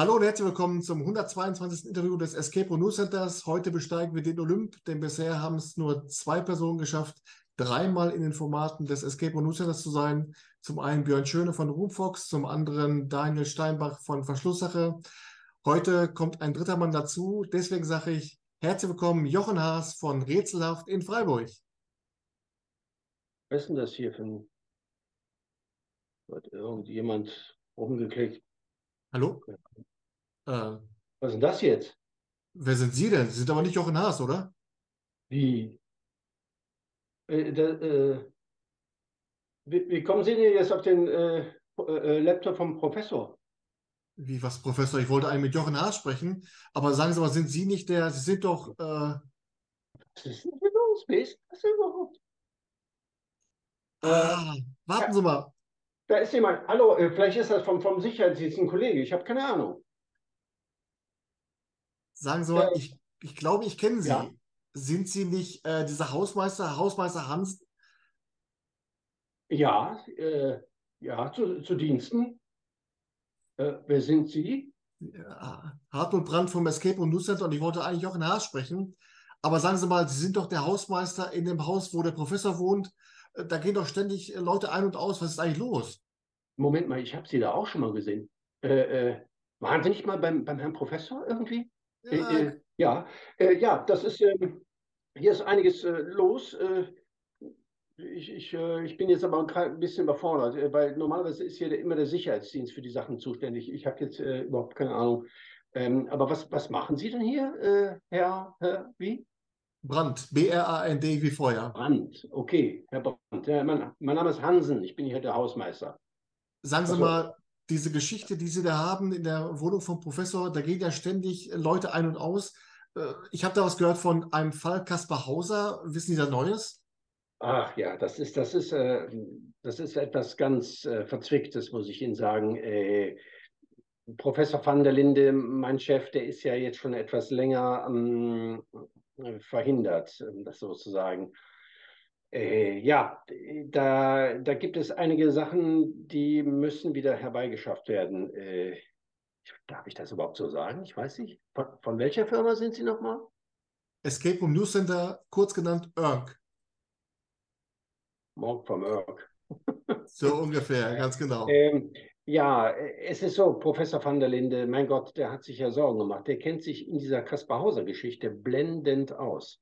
Hallo und herzlich willkommen zum 122. Interview des Escape Room News Centers. Heute besteigen wir den Olymp, denn bisher haben es nur zwei Personen geschafft, dreimal in den Formaten des Escape Room News Centers zu sein. Zum einen Björn Schöne von Roomfox, zum anderen Daniel Steinbach von Verschlusssache. Heute kommt ein dritter Mann dazu. Deswegen sage ich herzlich willkommen Jochen Haas von Rätselhaft in Freiburg. Was ist denn das hier für ein... Hat irgendjemand rumgeklickt? Hallo? Äh, Was ist denn das jetzt? Wer sind Sie denn? Sie sind aber nicht Jochen Haas, oder? Wie? Äh, da, äh, wie, wie, kommen Sie denn jetzt auf den äh, äh, Laptop vom Professor? Wie, was, Professor? Ich wollte eigentlich mit Jochen Haas sprechen, aber sagen Sie mal, sind Sie nicht der, Sie sind doch. Äh... Was ist denn hier los? Wer ist das überhaupt? Ah, warten Sie mal. Da ist jemand. Hallo, äh, vielleicht ist das vom, vom Sicherheitsdienst ein Kollege. Ich habe keine Ahnung. Sagen Sie mal, äh, ich, ich glaube, ich kenne Sie. Ja? Sind Sie nicht äh, dieser Hausmeister, Hausmeister Hansen? Ja, äh, ja, zu, zu Diensten. Äh, wer sind Sie? Ja, Hartmut Brandt vom Escape und News Center und ich wollte eigentlich auch in Haas sprechen. Aber sagen Sie mal, Sie sind doch der Hausmeister in dem Haus, wo der Professor wohnt. Äh, da gehen doch ständig äh, Leute ein und aus. Was ist eigentlich los? Moment mal, ich habe Sie da auch schon mal gesehen. Äh, äh, waren Sie nicht mal beim, beim Herrn Professor irgendwie? Ja, äh, ja, ja, das ist, ähm, hier ist einiges los. Ich, ich, ich bin jetzt aber ein bisschen überfordert, weil normalerweise ist hier immer der Sicherheitsdienst für die Sachen zuständig. Ich habe jetzt überhaupt keine Ahnung. Ähm, aber was, was machen Sie denn hier, Herr, Herr, wie? Brandt, B-R-A-N-D wie Feuer. Brandt, okay, Herr Brandt. Ja, mein, mein, Name ist Hansen, ich bin hier der Hausmeister. Sagen Sie also, mal, diese Geschichte, die Sie da haben in der Wohnung vom Professor, da gehen ja ständig Leute ein und aus. Äh, ich habe da was gehört von einem Fall Kaspar Hauser. Wissen Sie da Neues? Ach ja, das ist, das ist, äh, das ist etwas ganz äh, Verzwicktes, muss ich Ihnen sagen. Professor van der Linde, mein Chef, der ist ja jetzt schon etwas länger ähm, verhindert, ähm, das sozusagen. Äh, ja, da, da gibt es einige Sachen, die müssen wieder herbeigeschafft werden. Äh, darf ich das überhaupt so sagen? Ich weiß nicht. Von, von welcher Firma sind Sie nochmal? Escape Room News Center, kurz genannt ERG. Morg vom ERG. so ungefähr, ganz genau. Ähm, ja, es ist so, Professor van der Linde, mein Gott, der hat sich ja Sorgen gemacht. Der kennt sich in dieser Kaspar-Hauser-Geschichte blendend aus.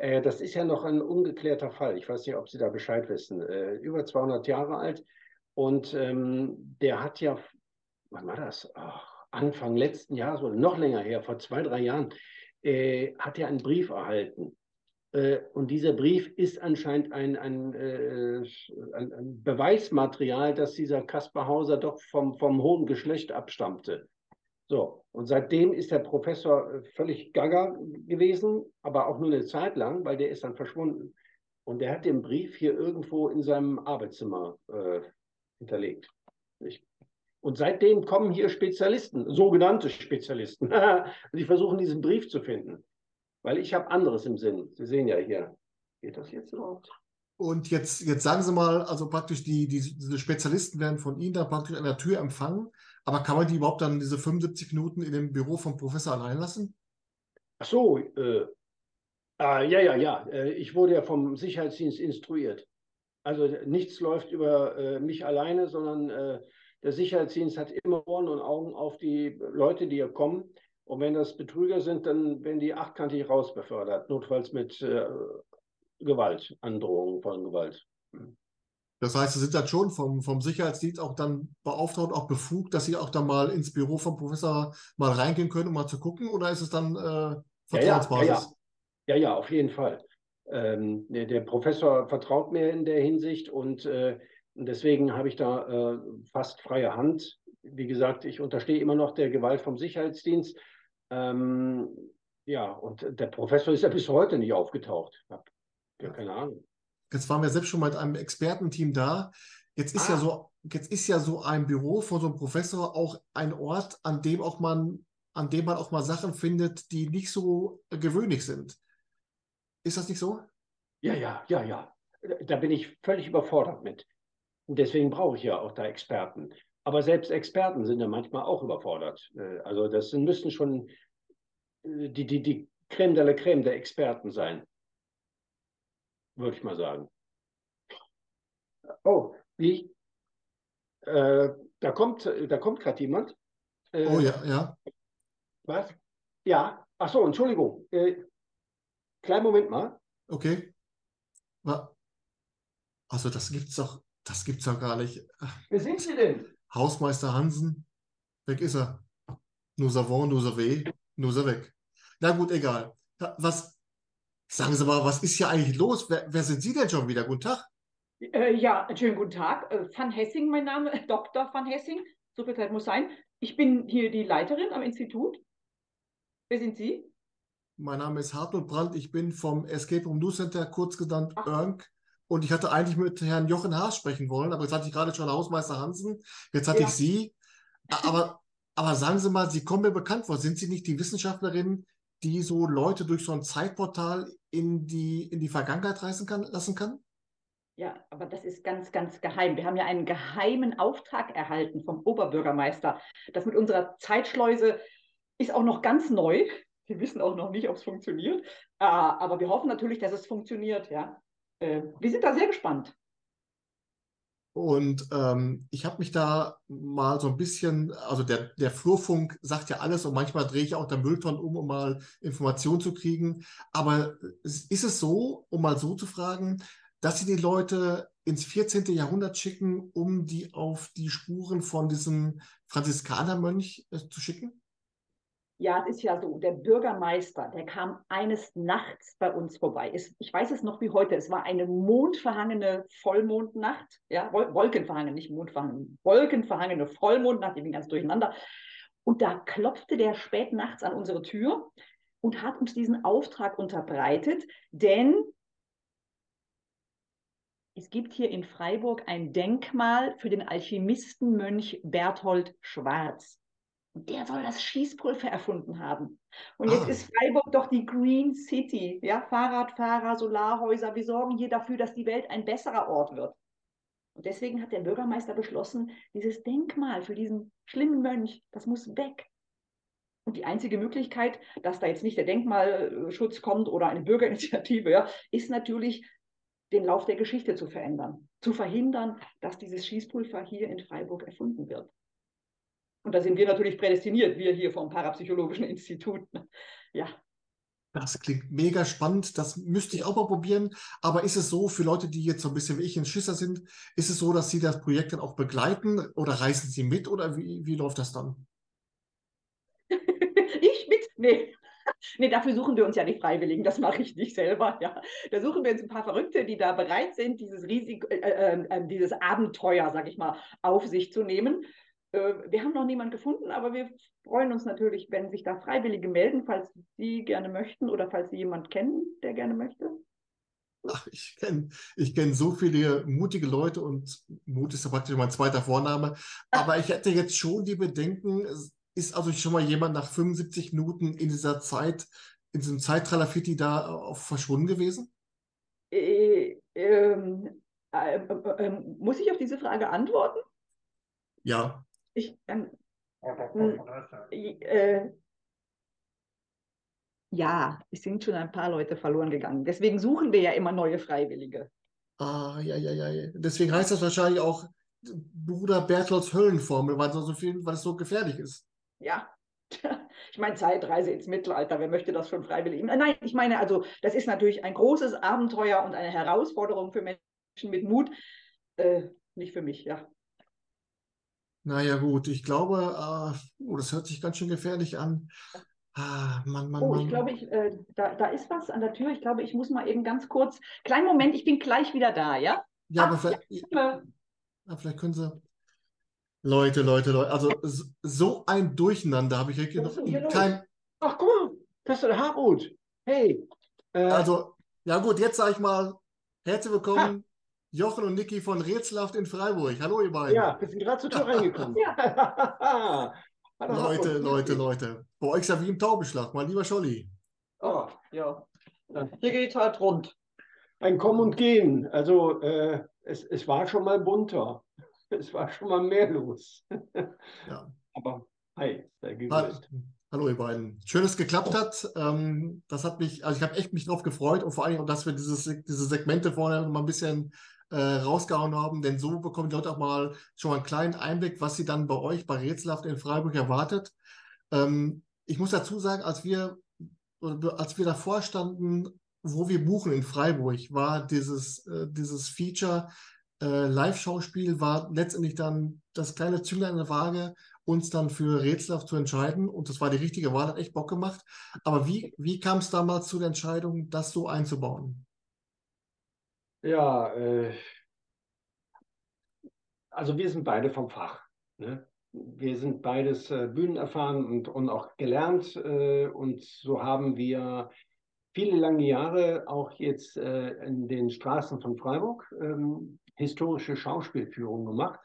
Äh, das ist ja noch ein ungeklärter Fall. Ich weiß nicht, ob Sie da Bescheid wissen. Äh, über 200 Jahre alt. Und ähm, der hat ja, wann war das? Ach, Anfang letzten Jahres oder noch länger her, vor zwei, drei Jahren, äh, hat er einen Brief erhalten äh, und dieser Brief ist anscheinend ein, ein, äh, ein, Beweismaterial, dass dieser Kaspar Hauser doch vom, vom hohen Geschlecht abstammte. So, und seitdem ist der Professor äh, völlig gaga gewesen, aber auch nur eine Zeit lang, weil der ist dann verschwunden. Und der hat den Brief hier irgendwo in seinem Arbeitszimmer äh, hinterlegt. Und seitdem kommen hier Spezialisten, sogenannte Spezialisten, die versuchen, diesen Brief zu finden. Weil ich habe anderes im Sinn. Sie sehen ja hier. Geht das jetzt überhaupt? Und jetzt, jetzt sagen Sie mal, also praktisch die, die, diese Spezialisten werden von Ihnen da praktisch an der Tür empfangen. Aber kann man die überhaupt dann diese 75 Minuten in dem Büro vom Professor allein lassen? Ach so, äh, ah, ja, ja, ja. Äh, ich wurde ja vom Sicherheitsdienst instruiert. Also nichts läuft über äh, mich alleine, sondern äh, der Sicherheitsdienst hat immer Ohren und Augen auf die Leute, die hier kommen. Und wenn das Betrüger sind, dann werden die achtkantig rausbefördert, notfalls mit äh, Gewalt, Androhung von Gewalt. Das heißt, Sie sind dann schon vom, vom Sicherheitsdienst auch dann beauftragt, auch befugt, dass Sie auch dann mal ins Büro vom Professor mal reingehen können, um mal zu gucken? Oder ist es dann äh, Vertrauensbasis? Ja ja, ja, ja, ja, auf jeden Fall. Ähm, der, der, Professor vertraut mir in der Hinsicht und äh, deswegen habe ich da äh, fast freie Hand. Wie gesagt, ich unterstehe immer noch der Gewalt vom Sicherheitsdienst. Ähm, ja, und der Professor ist ja bis heute nicht aufgetaucht. Ich habe ja keine Ahnung. Jetzt waren wir selbst schon mit einem Expertenteam da. Jetzt ist ah. ja so, jetzt ist ja so ein Büro von so einem Professor auch ein Ort, an dem auch man, an dem man auch mal Sachen findet, die nicht so gewöhnlich sind. Ist das nicht so? Ja, ja, ja, ja. Da bin ich völlig überfordert mit. Und deswegen brauche ich ja auch da Experten. Aber selbst Experten sind ja manchmal auch überfordert. Äh, also das müssen schon äh, die, die, die Creme de la Creme der Experten sein. Würde ich mal sagen. Oh, wie? Äh, da kommt, da kommt gerade jemand. Äh, oh ja, ja. Was? Ja, ach so, Entschuldigung. Äh, kleinen Moment mal. Okay. Also das gibt's doch, das gibt's doch gar nicht. Wer sind Sie denn? Hausmeister Hansen, weg ist er. Nous avons, nous avez, nous weg. Na gut, egal. Was, sagen Sie mal, was ist hier eigentlich los? Wer, wer sind Sie denn schon wieder? Guten Tag. Äh, ja, schönen guten Tag. Äh, Van Hessing, mein Name, Dr. Van Hessing. So viel Zeit muss sein. Ich bin hier die Leiterin am Institut. Wer sind Sie? Mein Name ist Hartmut Brandt. Ich bin vom Escape Room News Center, kurz genannt ERNC. Und ich hatte eigentlich mit Herrn Jochen Haas sprechen wollen, aber jetzt hatte ich gerade schon Hausmeister Hansen. Jetzt hatte ja. ich Sie. Aber, aber sagen Sie mal, Sie kommen mir bekannt vor. Sind Sie nicht die Wissenschaftlerin, die so Leute durch so ein Zeitportal in die, in die Vergangenheit reisen kann, lassen kann? Ja, aber das ist ganz, ganz geheim. Wir haben ja einen geheimen Auftrag erhalten vom Oberbürgermeister. Das mit unserer Zeitschleuse ist auch noch ganz neu. Wir wissen auch noch nicht, ob es funktioniert. Ah, aber wir hoffen natürlich, dass es funktioniert. Ja. Äh, wir sind da sehr gespannt. Und ähm, ich habe mich da mal so ein bisschen, also der, der Flurfunk sagt ja alles und manchmal drehe ich auch der Müllton um, um mal Informationen zu kriegen. Aber ist es so, um mal so zu fragen, dass sie die Leute ins 14. Jahrhundert schicken, um die auf die Spuren von diesem Franziskanermönch äh, zu schicken? Ja, es ist ja so, der Bürgermeister, der kam eines Nachts bei uns vorbei. Es, ich weiß es noch wie heute, es war eine mondverhangene Vollmondnacht, ja, Wolkenverhangene, nicht mondverhangene, wolkenverhangene Vollmondnacht, ich bin ganz durcheinander. Und da klopfte der spät nachts an unsere Tür und hat uns diesen Auftrag unterbreitet, denn es gibt hier in Freiburg ein Denkmal für den Alchemistenmönch Berthold Schwarz. Und der soll das Schießpulver erfunden haben. Und ah. jetzt ist Freiburg doch die Green City. Ja, Fahrradfahrer, Solarhäuser. Wir sorgen hier dafür, dass die Welt ein besserer Ort wird. Und deswegen hat der Bürgermeister beschlossen, dieses Denkmal für diesen schlimmen Mönch, das muss weg. Und die einzige Möglichkeit, dass da jetzt nicht der Denkmalschutz kommt oder eine Bürgerinitiative, ja, ist natürlich den Lauf der Geschichte zu verändern, zu verhindern, dass dieses Schießpulver hier in Freiburg erfunden wird. Und da sind wir natürlich prädestiniert, wir hier vom Parapsychologischen Institut. Ja. Das klingt mega spannend. Das müsste ich auch mal probieren. Aber ist es so, für Leute, die jetzt so ein bisschen wie ich in Schisser sind, ist es so, dass Sie das Projekt dann auch begleiten oder reisen Sie mit oder wie, wie läuft das dann? ich mit? Nee. Nee, dafür suchen wir uns ja die Freiwilligen, das mache ich nicht selber. Ja. Da suchen wir uns ein paar Verrückte, die da bereit sind, dieses Risiko, äh, äh, äh dieses Abenteuer, sag ich mal, auf sich zu nehmen. Äh, wir haben noch niemanden gefunden, aber wir freuen uns natürlich, wenn sich da Freiwillige melden, falls Sie gerne möchten oder falls Sie jemanden kennen, der gerne möchte. Ach, ich kenne ich kenn so viele mutige Leute und Mut ist ja praktisch mein zweiter Vorname. Aber ich hätte jetzt schon die Bedenken, ist also schon mal jemand nach 75 Minuten in dieser Zeit, in diesem Zeitralafiti da auch verschwunden gewesen? Äh, ähm, äh, äh, ähm, muss ich auf diese Frage antworten? Ja. Ich, ähm, äh, ja, es sind schon ein paar Leute verloren gegangen. Deswegen suchen wir ja immer neue Freiwillige. Ah, ja, ja, ja. Deswegen heißt das wahrscheinlich auch Bruder Bertholds Höllenformel, weil, so viel, weil es so gefährlich ist ja, ich meine, Zeitreise ins Mittelalter, wer möchte das schon freiwillig? Nein, ich meine, also das ist natürlich ein großes Abenteuer und eine Herausforderung für Menschen mit Mut. Äh, nicht für mich, ja. Naja, gut, ich glaube, äh, oh, das hört sich ganz schön gefährlich an. Ah, Mann, Mann, oh, Mann. ich glaube, ich, äh, da, da ist was an der Tür. Ich glaube, ich muss mal eben ganz kurz. Kleinen Moment, ich bin gleich wieder da, ja? Ja, Ach, aber vielleicht, ja, vielleicht können Sie. Leute, Leute, Leute, also so ein Durcheinander habe ich wirklich noch kein. Ach guck mal, das ist der Harut. Hey. Äh, also, ja gut, jetzt sage ich mal, herzlich willkommen, ha. Jochen und Niki von Rätselhaft in Freiburg. Hallo ihr beiden. Ja, wir sind gerade zur Tür reingekommen. ja. Leute, Leute, Leute. Bei euch ist ja wie im Taubenschlag, mein lieber Scholli. Oh, ja. Hier geht halt rund. Ein Kommen und Gehen. Also äh, es, es war schon mal bunter. es war schon mal mehr los. Ja. Aber hi, sei Hallo, gegrüßt. hallo ihr beiden. Schön, dass es geklappt hat. Ähm, das hat mich, also ich habe echt mich drauf gefreut und vor allem, dass wir dieses, diese Segmente vorne mal ein bisschen äh, rausgehauen haben, denn so bekommen die Leute auch mal schon mal einen kleinen Einblick, was sie dann bei euch bei Rätselhaft in Freiburg erwartet. Ähm, ich muss dazu sagen, als wir, als wir davor standen, wo wir buchen in Freiburg, war dieses, äh, dieses Feature äh, Live-Schauspiel war letztendlich dann das kleine Zünglein in der Waage, uns dann für Rätselhaft zu entscheiden. Und das war die richtige Wahl, hat echt Bock gemacht. Aber wie, wie kam es damals zu der Entscheidung, das so einzubauen? Ja, äh, also wir sind beide vom Fach. Ne? Wir sind beides äh, bühnenerfahren und, und auch gelernt. Äh, und so haben wir viele lange Jahre auch jetzt äh, in den Straßen von Freiburg ähm, historische Schauspielführungen gemacht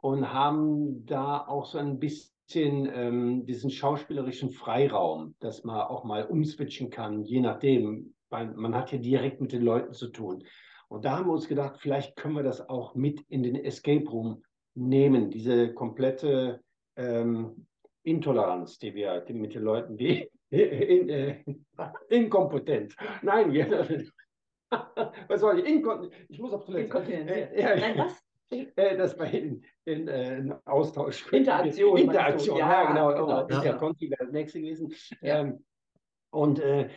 und haben da auch so ein bisschen ähm, diesen schauspielerischen Freiraum, dass man auch mal umswitchen kann, je nachdem, weil man hat ja direkt mit den Leuten zu tun. Und da haben wir uns gedacht, vielleicht können wir das auch mit in den Escape Room nehmen, diese komplette ähm, Intoleranz, die wir die mit den Leuten, die in, äh, inkompetent. Nein, ja, was soll ich? Inkon ich muss auf Toilette. Inkontinenz. Äh, ja, Nein, was? Äh, das war in, in, äh, in Austausch. Interaktion? Interaktion, ja, Ja, genau. genau. genau. Ja. Interconti wäre das nächste gewesen. Ja. Ähm, und äh,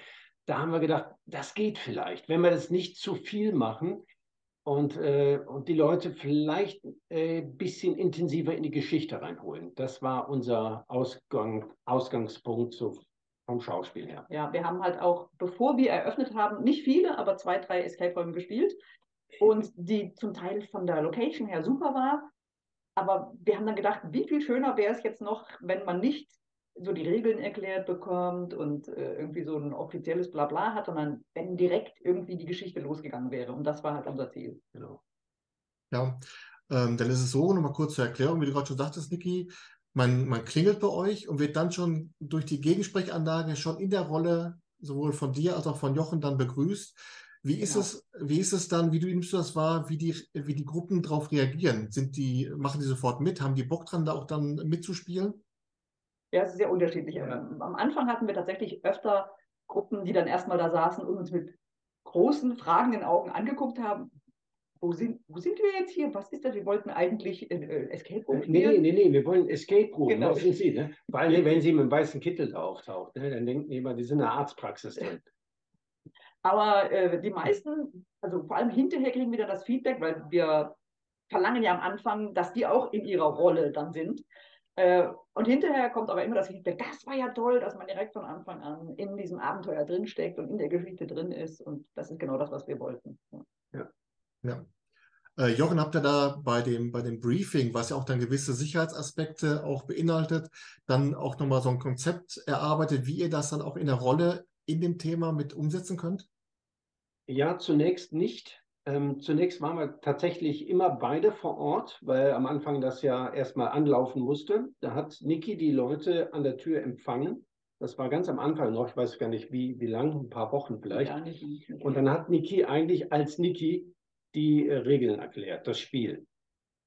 da haben wir gedacht, das geht vielleicht, wenn wir das nicht zu viel machen und, äh, und die Leute vielleicht ein äh, bisschen intensiver in die Geschichte reinholen. Das war unser Ausgang, Ausgangspunkt so vom Schauspiel her. Ja, wir haben halt auch, bevor wir eröffnet haben, nicht viele, aber zwei, drei Escape-Räume gespielt. Und die zum Teil von der Location her super war. Aber wir haben dann gedacht, wie viel schöner wäre es jetzt noch, wenn man nicht so die Regeln erklärt bekommt und äh, irgendwie so ein offizielles Blabla hat, sondern wenn direkt irgendwie die Geschichte losgegangen wäre. Und das war halt unser Ziel. Genau. Ja, ähm, dann ist es so, nochmal kurz zur Erklärung, wie du gerade schon sagtest, Niki, man, man klingelt bei euch und wird dann schon durch die Gegensprechanlage schon in der Rolle sowohl von dir als auch von Jochen dann begrüßt. Wie ist Genau. es, wie ist es dann, wie du nimmst du das wahr, wie die, wie die Gruppen darauf reagieren? Sind die, machen die sofort mit? Haben die Bock dran, da auch dann mitzuspielen? Ja, es ist sehr unterschiedlich. Ja. Ähm, Am Anfang hatten wir tatsächlich öfter Gruppen, die dann erstmal da saßen und uns mit großen, fragenden Augen angeguckt haben. Wo sind, wo sind wir jetzt hier? Was ist das? Wir wollten eigentlich äh, äh, Escape Room Nee, nee, spielen. nee, nee, wir wollen Escape Room. Genau. Das sind sie, ne? Vor allem, wenn sie mit einem weißen Kittel da auftaucht, ne? dann denken die immer, die sind in der Arztpraxis drin. Aber äh, die meisten, also vor allem hinterher kriegen wir dann das Feedback, weil wir verlangen ja am Anfang, dass die auch in ihrer Rolle dann sind. Äh, und hinterher kommt aber immer das Feedback, das war ja toll, dass man direkt von Anfang an in diesem Abenteuer drinsteckt und in der Geschichte drin ist. Und das ist genau das, was wir wollten. Ja. Ja. Äh, Jochen, habt ihr da bei dem, bei dem Briefing, was ja auch dann gewisse Sicherheitsaspekte auch beinhaltet, dann auch nochmal so ein Konzept erarbeitet, wie ihr das dann auch in der Rolle in dem Thema mit umsetzen könnt? Ja, zunächst nicht. Ähm, zunächst waren wir tatsächlich immer beide vor Ort, weil am Anfang das ja erstmal anlaufen musste. Da hat Niki die Leute an der Tür empfangen. Das war ganz am Anfang noch, ich weiß gar nicht wie, wie lang, ein paar Wochen vielleicht. Und dann hat Niki eigentlich als Niki die äh, Regeln erklärt, das Spiel.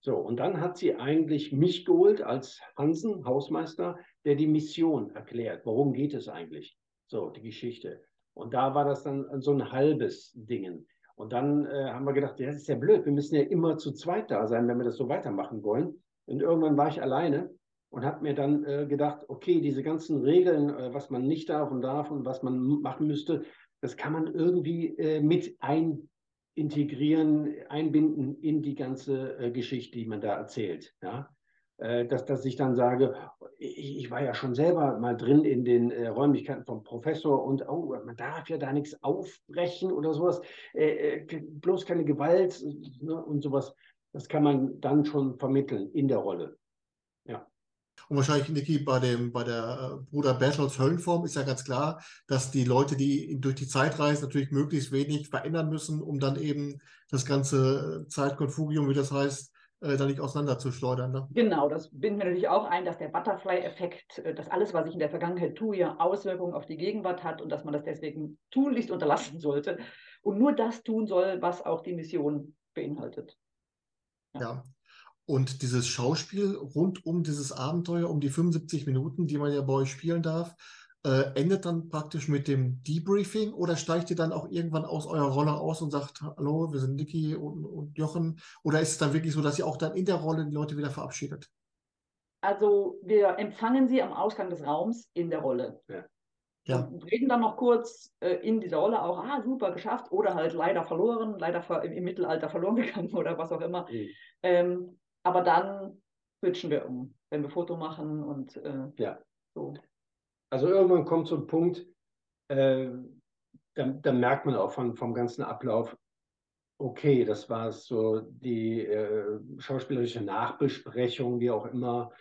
So, und dann hat sie eigentlich mich geholt als Hansen, Hausmeister, der die Mission erklärt. Worum geht es eigentlich? So, die Geschichte. Und da war das dann so ein halbes Dingen. Und dann äh, haben wir gedacht, ja, das ist ja blöd, wir müssen ja immer zu zweit da sein, wenn wir das so weitermachen wollen. Und irgendwann war ich alleine und habe mir dann äh, gedacht, okay, diese ganzen Regeln, äh, was man nicht darf und darf und was man machen müsste, das kann man irgendwie äh, mit ein integrieren, einbinden in die ganze äh, Geschichte, die man da erzählt. Ja? Äh, dass, dass ich dann sage, ich, ich war ja schon selber mal drin in den äh, Räumlichkeiten vom Professor und oh, man darf ja da nichts aufbrechen oder sowas, äh, äh, bloß keine Gewalt ne, und sowas. Das kann man dann schon vermitteln in der Rolle. Und wahrscheinlich, Niki, bei dem, bei der äh, Bruder Bertholds Höllenform ist ja ganz klar, dass die Leute, die durch die Zeit reisen, natürlich möglichst wenig verändern müssen, um dann eben das ganze Zeitkonfugium, wie das heißt, äh, da nicht auseinanderzuschleudern. Ne? Genau, das binden wir natürlich auch ein, dass der Butterfly-Effekt, äh, dass alles, was ich in der Vergangenheit tue, ja Auswirkungen auf die Gegenwart hat und dass man das deswegen tunlichst unterlassen sollte und nur das tun soll, was auch die Mission beinhaltet. Ja. Und dieses Schauspiel rund um dieses Abenteuer, um die 75 Minuten, die man ja bei euch spielen darf, äh, endet dann praktisch mit dem Debriefing oder steigt ihr dann auch irgendwann aus eurer Rolle aus und sagt, hallo, wir sind Niki und, und Jochen? Oder ist es dann wirklich so, dass ihr auch dann in der Rolle die Leute wieder verabschiedet? Also wir empfangen sie am Ausgang des Raums in der Rolle. Ja. Ja. Und reden dann noch kurz äh, in dieser Rolle auch, ah, super, geschafft, oder halt leider verloren, leider ver im, im, Mittelalter verloren gegangen oder was auch immer. Mhm. Ähm, aber dann switchen wir um, wenn wir Foto machen und äh, ja. so. Also irgendwann kommt so ein Punkt, äh, da, da, merkt man auch von, vom ganzen Ablauf, okay, das war so die äh, schauspielerische Nachbesprechung, wie auch immer.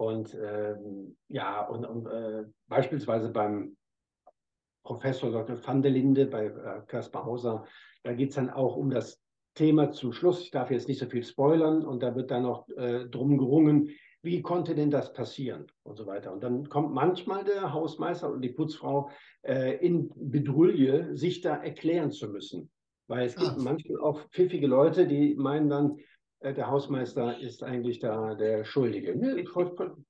Und ähm, ja, und, und äh, beispielsweise beim Professor Dr. van der Linde bei äh, Kaspar Hauser, da geht es dann auch um das Thema zum Schluss. Ich darf jetzt nicht so viel spoilern und da wird dann noch äh, drum gerungen, wie konnte denn das passieren und so weiter. Und dann kommt manchmal der Hausmeister und die Putzfrau äh, in Bedrulle, sich da erklären zu müssen. Weil es gibt ah. manchmal auch pfiffige Leute, die meinen dann, äh, der Hausmeister ist eigentlich da der Schuldige. Nee,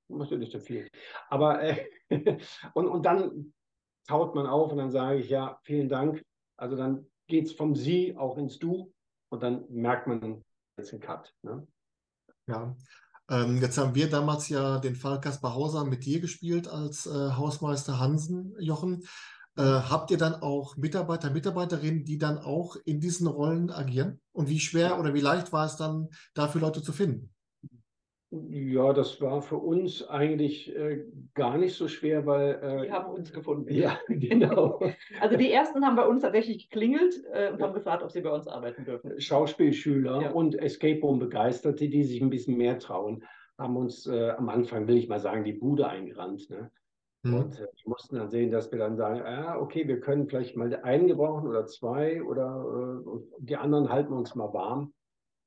machst du nicht so viel. Aber äh, und, und dann taut man auf und dann sage ich, ja, vielen Dank. Also dann geht es vom Sie auch ins Du und dann merkt man jetzt einen Cut. Ne? Ja, ähm, jetzt haben wir damals ja den Fall Kaspar Hauser mit dir gespielt als äh, Hausmeister Hansen, Jochen. Äh, habt ihr dann auch Mitarbeiter, Mitarbeiterinnen, die dann auch in diesen Rollen agieren? Und wie schwer oder wie leicht war es dann, dafür Leute zu finden? Ja, das war für uns eigentlich äh, gar nicht so schwer, weil. Äh, die haben uns gefunden. Ja, genau. also die ersten haben bei uns tatsächlich geklingelt äh, und haben gefragt, ob sie bei uns arbeiten dürfen. Schauspielschüler ja. und Escape Room Begeisterte, die sich ein bisschen mehr trauen, haben uns äh, am Anfang, will ich mal sagen, die Bude eingerannt. Ne? Mhm. Und äh, wir mussten dann sehen, dass wir dann sagen, ah, okay, wir können vielleicht mal einen gebrauchen oder zwei oder äh, die anderen halten uns mal warm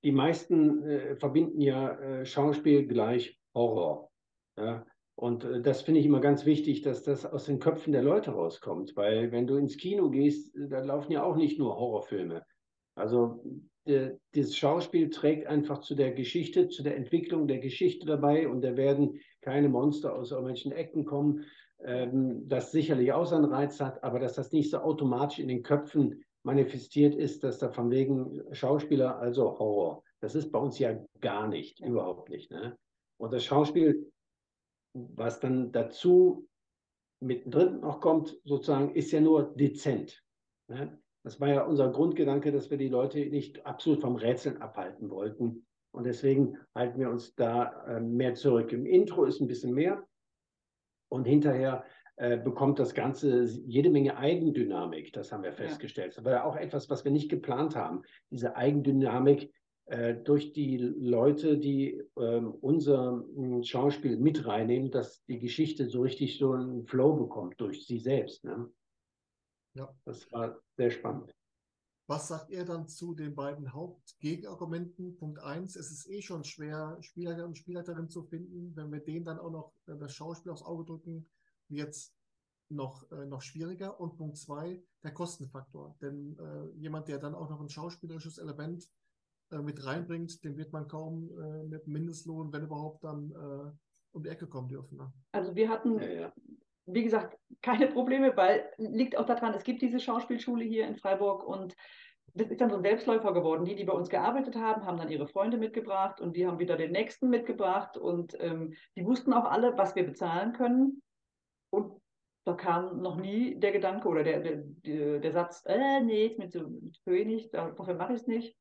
die meisten äh, verbinden ja äh, Schauspiel gleich Horror. Ja? Und äh, das finde ich immer ganz wichtig, dass das aus den Köpfen der Leute rauskommt, weil wenn du ins Kino gehst, äh, da laufen ja auch nicht nur Horrorfilme. Also das Schauspiel trägt einfach zu der Geschichte, zu der Entwicklung der Geschichte dabei und da werden keine Monster aus irgendwelchen Ecken kommen, ähm, das sicherlich auch seinen Reiz hat, aber dass das nicht so automatisch in den Köpfen manifestiert ist, dass da von wegen Schauspieler, also Horror. Das ist bei uns ja gar nicht, überhaupt nicht. Ne? Und das Schauspiel, was dann dazu mittendrin noch kommt, sozusagen, ist ja nur dezent. Ne? Das war ja unser Grundgedanke, dass wir die Leute nicht absolut vom Rätseln abhalten wollten. Und deswegen halten wir uns da äh, mehr zurück. Im Intro ist ein bisschen mehr. Und hinterher bekommt das Ganze jede Menge Eigendynamik, das haben wir festgestellt. Ja. Aber auch etwas, was wir nicht geplant haben. Diese Eigendynamik äh, durch die Leute, die äh, unser hm, Schauspiel mit reinnehmen, dass die Geschichte so richtig so einen Flow bekommt durch sie selbst. Ne? Ja. Das war sehr spannend. Was sagt ihr dann zu den beiden Hauptgegenargumenten? Punkt eins, es ist eh schon schwer, Spieler und Spielleiterin zu finden. Wenn wir denen dann auch noch äh, das Schauspiel aufs Auge drücken, wird es noch, äh, noch schwieriger. Und Punkt zwei, der Kostenfaktor. Denn äh, jemand, der dann auch noch ein schauspielerisches Element äh, mit reinbringt, den wird man kaum äh, mit Mindestlohn, wenn überhaupt, dann äh, um die Ecke kommen dürfen. Ne? Also wir hatten, ja, ja. wie gesagt, keine Probleme, weil liegt auch daran, es gibt diese Schauspielschule hier in Freiburg und das ist dann so ein Selbstläufer geworden. Die, die bei uns gearbeitet haben, haben dann ihre Freunde mitgebracht und die haben wieder den nächsten mitgebracht und ähm, die wussten auch alle, was wir bezahlen können. Und da kam noch nie der Gedanke oder der, der, der Satz, äh, nee, ist mir zu, zu wenig, dafür mache ich es nicht.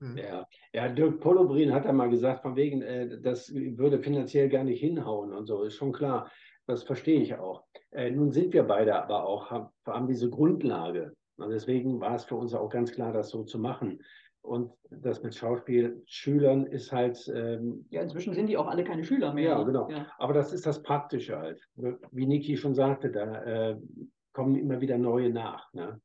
Hm. Ja. ja, Dirk Polobrin hat ja mal gesagt, von wegen, äh, das würde finanziell gar nicht hinhauen und so, ist schon klar. Das verstehe ich auch. Äh, nun sind wir beide aber auch, haben, haben diese Grundlage. Und deswegen war es für uns auch ganz klar, das so zu machen. Und das mit Schauspielschülern ist halt. Ähm, ja, inzwischen sind die auch alle keine Schüler mehr. Ja, genau. Ja. Aber das ist das Praktische halt. Wie Niki schon sagte, da äh, kommen immer wieder neue nach. Ne?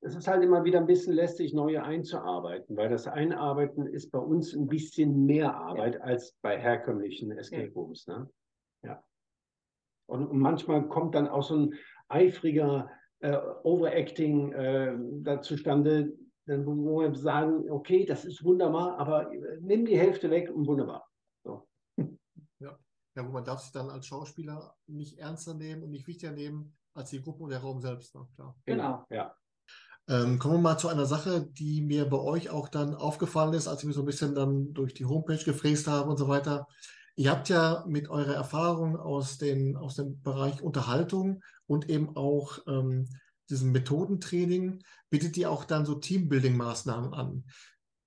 Es ist halt immer wieder ein bisschen lästig, neue einzuarbeiten, weil das Einarbeiten ist bei uns ein bisschen mehr Arbeit ja. als bei herkömmlichen Escape Rooms. Ne? Ja. Und, und manchmal kommt dann auch so ein eifriger äh, Overacting äh, da zustande, dann wo wir sagen, okay, das ist wunderbar, aber äh, nimm die Hälfte weg und wunderbar. So. Ja. ja, wo man darf sich dann als Schauspieler nicht ernster nehmen und nicht wichtiger nehmen als die Gruppe und der Raum selbst. Ne? Klar. Genau, ja. Ähm, kommen wir mal zu einer Sache, die mir bei euch auch dann aufgefallen ist, als ich mich so ein bisschen dann durch die Homepage gefräst habe und so weiter. Ihr habt ja mit eurer Erfahrung aus, den, aus dem Bereich Unterhaltung und eben auch ähm, diesem Methodentraining, bietet ihr auch dann so Teambuilding-Maßnahmen an.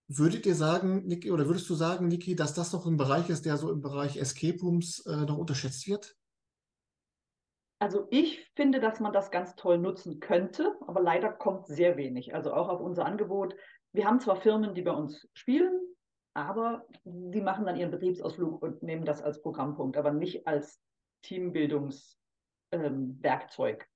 Würdet ihr sagen, Niki, oder würdest du sagen, Niki, dass das noch ein Bereich ist, der so im Bereich Escape Rooms äh, noch unterschätzt wird? Also ich finde, dass man das ganz toll nutzen könnte, aber leider kommt sehr wenig. Also auch auf unser Angebot. Wir haben zwar Firmen, die bei uns spielen, aber die machen dann ihren Betriebsausflug und nehmen das als Programmpunkt, aber nicht als Teambildungswerkzeug. Ähm,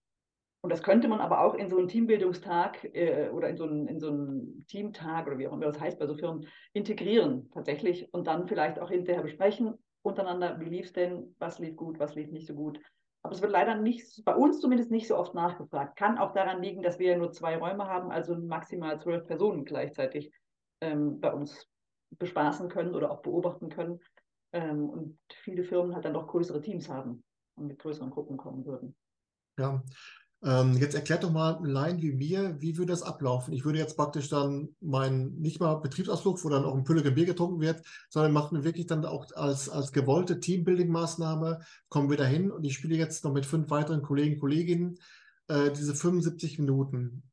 und das könnte man aber auch in so einen Teambildungstag äh, oder in so einen, in so einen Teamtag oder wie auch immer das heißt bei so Firmen integrieren tatsächlich und dann vielleicht auch hinterher besprechen untereinander, wie lief es denn, was lief gut, was lief nicht so gut. Aber es wird leider nicht, bei uns zumindest nicht so oft nachgefragt. Kann auch daran liegen, dass wir ja nur zwei Räume haben, also maximal zwölf Personen gleichzeitig ähm, bei uns bespaßen können oder auch beobachten können. Ähm, und viele Firmen halt dann doch größere Teams haben und mit größeren Gruppen kommen würden. Ja, ähm, jetzt erklärt doch mal Laien wie mir, wie würde das ablaufen? Ich würde jetzt praktisch dann meinen, nicht mal Betriebsausflug, wo dann auch ein Püllige Bier getrunken wird, sondern machen wir wirklich dann auch als, als gewollte Teambuilding-Maßnahme, kommen wir dahin und ich spiele jetzt noch mit fünf weiteren Kollegen, Kolleginnen äh, diese 75 Minuten.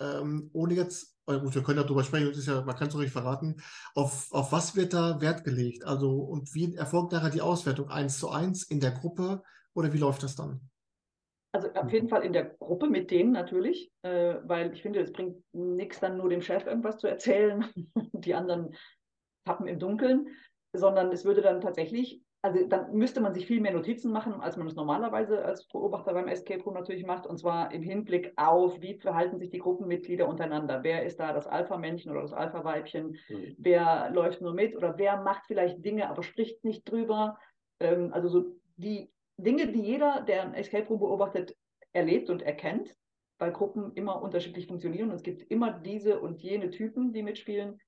Ähm, ohne jetzt, äh, gut, wir können darüber sprechen, das ist ja, man kann es doch nicht verraten, auf, auf was wird da Wert gelegt? Also, und wie erfolgt nachher die Auswertung? Eins zu eins in der Gruppe oder wie läuft das dann? Also auf jeden Fall in der Gruppe mit denen natürlich, äh, weil ich finde, es bringt nichts dann nur dem Chef irgendwas zu erzählen, die anderen tappen im Dunkeln, sondern es würde dann tatsächlich, also dann müsste man sich viel mehr Notizen machen, als man es normalerweise als Beobachter beim Escape Room natürlich macht, und zwar im Hinblick auf, wie verhalten sich die Gruppenmitglieder untereinander, wer ist da das Alpha-Männchen oder das Alpha-Weibchen, mhm. wer läuft nur mit oder wer macht vielleicht Dinge, aber spricht nicht drüber. Ähm, also so die Dinge, die jeder, der ein Escape Room beobachtet, erlebt und erkennt, weil Gruppen immer unterschiedlich funktionieren. Und es gibt immer diese und jene Typen, die mitspielen.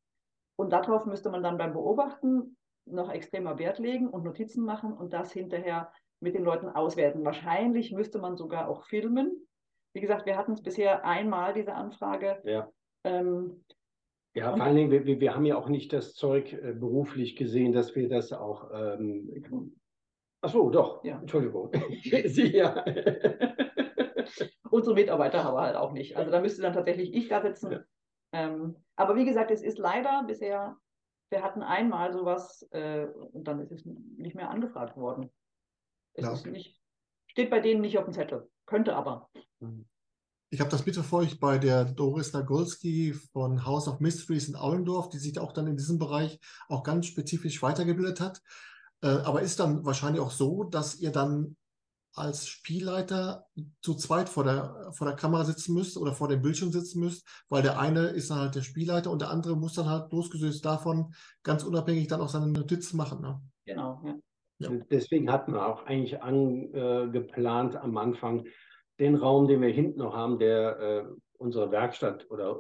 Und darauf müsste man dann beim Beobachten noch extremer Wert legen und Notizen machen und das hinterher mit den Leuten auswerten. Wahrscheinlich müsste man sogar auch filmen. Wie gesagt, wir hatten es bisher einmal, diese Anfrage. Ja. Ähm, ja, vor allen Dingen, wir, wir haben ja auch nicht das Zeug äh, beruflich gesehen, dass wir das auch ähm, Ach so, doch. Ja. Entschuldigung. Sie, ja. Unsere Mitarbeiter aber halt auch nicht. Also da müsste dann tatsächlich ich da sitzen. Ja. Ähm, aber wie gesagt, es ist leider bisher, wir hatten einmal sowas äh, und dann ist es nicht mehr angefragt worden. Es ja. ist nicht, steht bei denen nicht auf dem Zettel. Könnte aber. Mhm. Ich habe das mitverfolgt bei der Doris Nagolski von House of Mysteries in Aulendorf, die sich auch dann in diesem Bereich auch ganz spezifisch weitergebildet hat. Äh, aber ist dann wahrscheinlich auch so, dass ihr dann als Spielleiter zu zweit vor der, vor der Kamera sitzen müsst oder vor dem Bildschirm sitzen müsst, weil der eine ist dann halt der Spielleiter und der andere muss dann halt losgelöst davon ganz unabhängig dann auch seine Notizen machen. Ne? Genau, ja. Ja. Deswegen hatten wir auch eigentlich angeplant äh, am Anfang den Raum, den wir hinten noch haben, der äh, unsere Werkstatt oder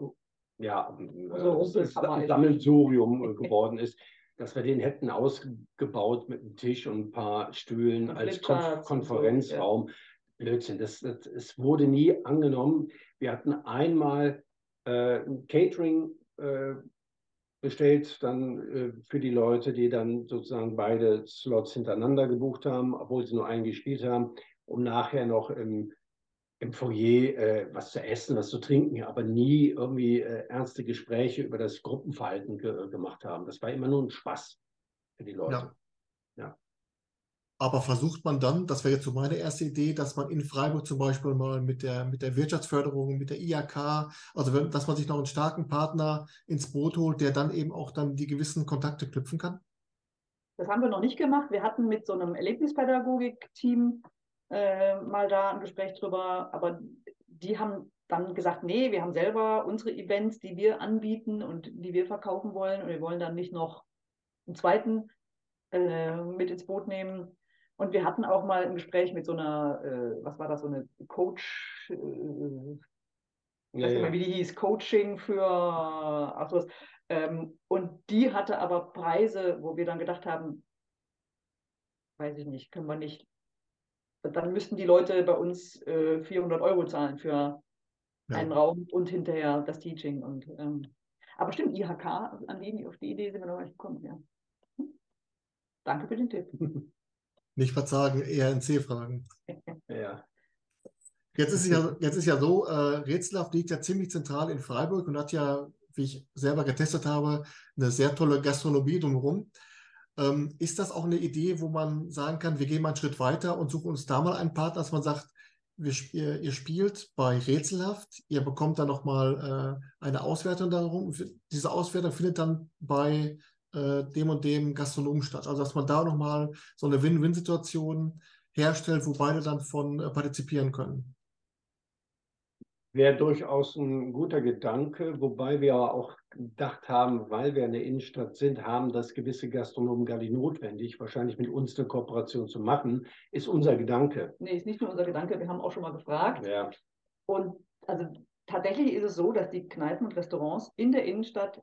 ja, also, äh, Sammelsurium geworden ist, dass wir den hätten ausgebaut mit einem Tisch und ein paar Stühlen als Konf Konferenzraum. Ja. Blödsinn, das, das, es wurde nie angenommen. Wir hatten einmal äh, ein Catering äh, bestellt, dann äh, für die Leute, die dann sozusagen beide Slots hintereinander gebucht haben, obwohl sie nur einen gespielt haben, um nachher noch im im Foyer äh, was zu essen, was zu trinken, aber nie irgendwie äh, ernste Gespräche über das Gruppenverhalten ge gemacht haben. Das war immer nur ein Spaß für die Leute. Ja. ja. Aber versucht man dann, das wäre jetzt so meine erste Idee, dass man in Freiburg zum Beispiel mal mit der, mit der Wirtschaftsförderung, mit der IAK, also wenn, dass man sich noch einen starken Partner ins Boot holt, der dann eben auch dann die gewissen Kontakte knüpfen kann? Das haben wir noch nicht gemacht. Wir hatten mit so einem Erlebnispädagogik-Team äh, mal da ein Gespräch drüber, aber die haben dann gesagt, nee, wir haben selber unsere Events, die wir anbieten und die wir verkaufen wollen und wir wollen dann nicht noch einen zweiten äh, mit ins Boot nehmen. Und wir hatten auch mal ein Gespräch mit so einer, äh, was war das, so eine Coach, äh, ich weiß nicht mehr, wie die hieß, Coaching für ach so, ähm, und die hatte aber Preise, wo wir dann gedacht haben, weiß ich nicht, können wir nicht. Dann müssten die Leute bei uns äh, 400 Euro zahlen für ja. einen Raum und hinterher das Teaching. Und, ähm, aber stimmt, IHK, an die, auf die Idee sind wir noch nicht gekommen. Ja. Hm. Danke für den Tipp. Nicht verzagen, eher in C-Fragen. ja. Jetzt ist, ja, jetzt ist ja so, äh, Rätselhaft liegt ja ziemlich zentral in Freiburg und hat ja, wie ich selber getestet habe, eine sehr tolle Gastronomie drumherum. Ähm, ist das auch eine Idee, wo man sagen kann, wir gehen mal einen Schritt weiter und suchen uns da mal einen Partner, dass man sagt, wir, ihr, ihr, spielt bei Rätselhaft, ihr bekommt dann nochmal äh, eine Auswertung darum. Diese Auswertung findet dann bei äh, dem und dem Gastronomen statt. Also dass man da nochmal so eine Win-Win-Situation herstellt, wo beide dann von äh, partizipieren können wäre durchaus ein guter Gedanke, wobei wir auch gedacht haben, weil wir in der Innenstadt sind, haben das gewisse Gastronomen gar nicht notwendig, wahrscheinlich mit uns eine Kooperation zu machen, ist unser Gedanke. Nee, ist nicht nur unser Gedanke, wir haben auch schon mal gefragt. Ja. Und also tatsächlich ist es so, dass die Kneipen und Restaurants in der Innenstadt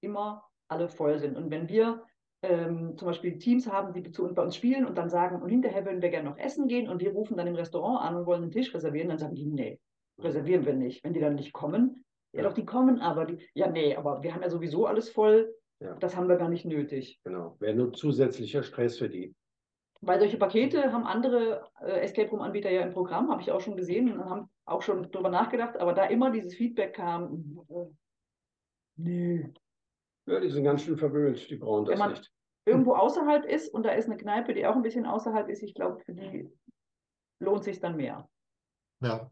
immer alle voll sind. Und wenn wir ähm, zum Beispiel Teams haben, die zu, bei uns spielen und dann sagen, und hinterher würden wir gerne noch essen gehen und wir rufen dann im Restaurant an und wollen einen Tisch reservieren, dann sagen die, nee, reservieren wir nicht. Wenn die dann nicht kommen, ja, ja doch, die kommen aber. Die, ja, nee, aber wir haben ja sowieso alles voll. Ja. Das haben wir gar nicht nötig. Genau, wäre nur zusätzlicher Stress für die. Weil solche Pakete haben andere äh, Escape Room-Anbieter ja im Programm, habe ich auch schon gesehen und haben auch schon drüber nachgedacht, aber da immer dieses Feedback kam, äh, nee. Ja, die sind ganz schön verwöhnt, die brauchen das Wenn man nicht. irgendwo außerhalb ist und da ist eine Kneipe, die auch ein bisschen außerhalb ist, ich glaube, für die lohnt sich dann mehr. Ja,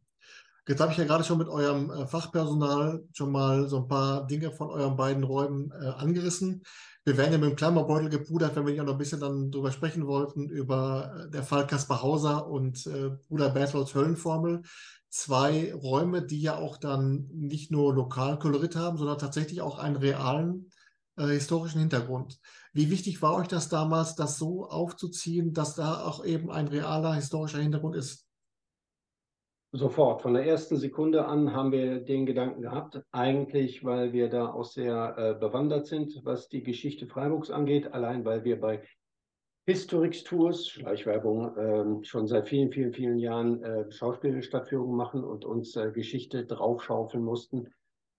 Jetzt habe ich ja gerade schon mit eurem äh, Fachpersonal schon mal so ein paar Dinge von euren beiden Räumen äh, angerissen. Wir werden ja mit dem Klammerbeutel gepudert, wenn wir ja noch ein bisschen dann drüber sprechen wollten, über äh, der Fall Kaspar Hauser und äh, Bruder Bertholds Höllenformel. Zwei Räume, die ja auch dann nicht nur lokal Kolorit haben, sondern tatsächlich auch einen realen äh, historischen Hintergrund. Wie wichtig war euch das damals, das so aufzuziehen, dass da auch eben ein realer historischer Hintergrund ist? Sofort, von der ersten Sekunde an haben wir den Gedanken gehabt, eigentlich, weil wir da auch sehr äh, bewandert sind, was die Geschichte Freiburgs angeht, allein weil wir bei Historics Tours, Schleichwerbung, äh, schon seit vielen, vielen, vielen Jahren äh, Schauspielstadtführungen machen und uns äh, Geschichte draufschaufeln mussten.